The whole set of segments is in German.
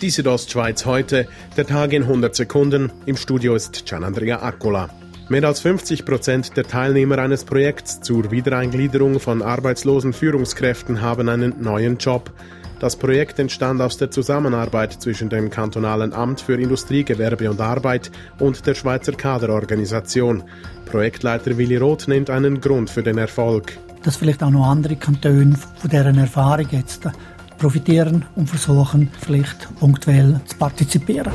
Die Südostschweiz heute, der Tag in 100 Sekunden. Im Studio ist Gianandrea Accola. Mehr als 50 Prozent der Teilnehmer eines Projekts zur Wiedereingliederung von arbeitslosen Führungskräften haben einen neuen Job. Das Projekt entstand aus der Zusammenarbeit zwischen dem Kantonalen Amt für Industrie, Gewerbe und Arbeit und der Schweizer Kaderorganisation. Projektleiter Willi Roth nennt einen Grund für den Erfolg. Dass vielleicht auch noch andere Kantone von deren Erfahrung jetzt profitieren und versuchen, vielleicht punktuell zu partizipieren.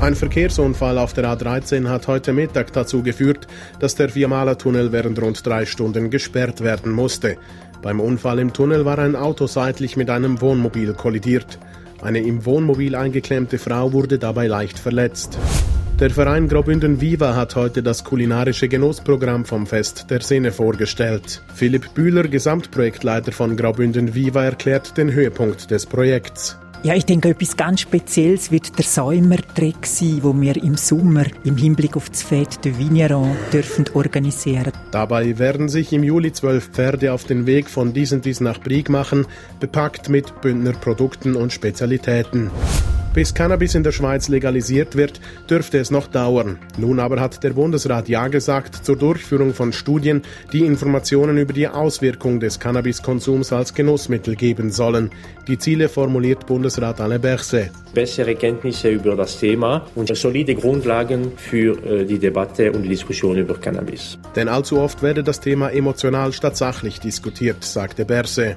Ein Verkehrsunfall auf der A13 hat heute Mittag dazu geführt, dass der Viermaler-Tunnel während rund drei Stunden gesperrt werden musste. Beim Unfall im Tunnel war ein Auto seitlich mit einem Wohnmobil kollidiert. Eine im Wohnmobil eingeklemmte Frau wurde dabei leicht verletzt. Der Verein Graubünden Viva hat heute das kulinarische Genussprogramm vom Fest der Sinne vorgestellt. Philipp Bühler, Gesamtprojektleiter von Graubünden Viva, erklärt den Höhepunkt des Projekts. Ja, ich denke, etwas ganz Spezielles wird der Säumertrick sein, wo wir im Sommer im Hinblick auf das Fête de Vigneron dürfen organisieren. Dabei werden sich im Juli zwölf Pferde auf den Weg von dies und dies nach Brieg machen, bepackt mit Bündner Produkten und Spezialitäten. Bis Cannabis in der Schweiz legalisiert wird, dürfte es noch dauern. Nun aber hat der Bundesrat Ja gesagt zur Durchführung von Studien, die Informationen über die Auswirkung des Cannabiskonsums als Genussmittel geben sollen. Die Ziele formuliert Bundesrat Alain Berset. Bessere Kenntnisse über das Thema und solide Grundlagen für äh, die Debatte und die Diskussion über Cannabis. Denn allzu oft werde das Thema emotional statt sachlich diskutiert, sagte Berset.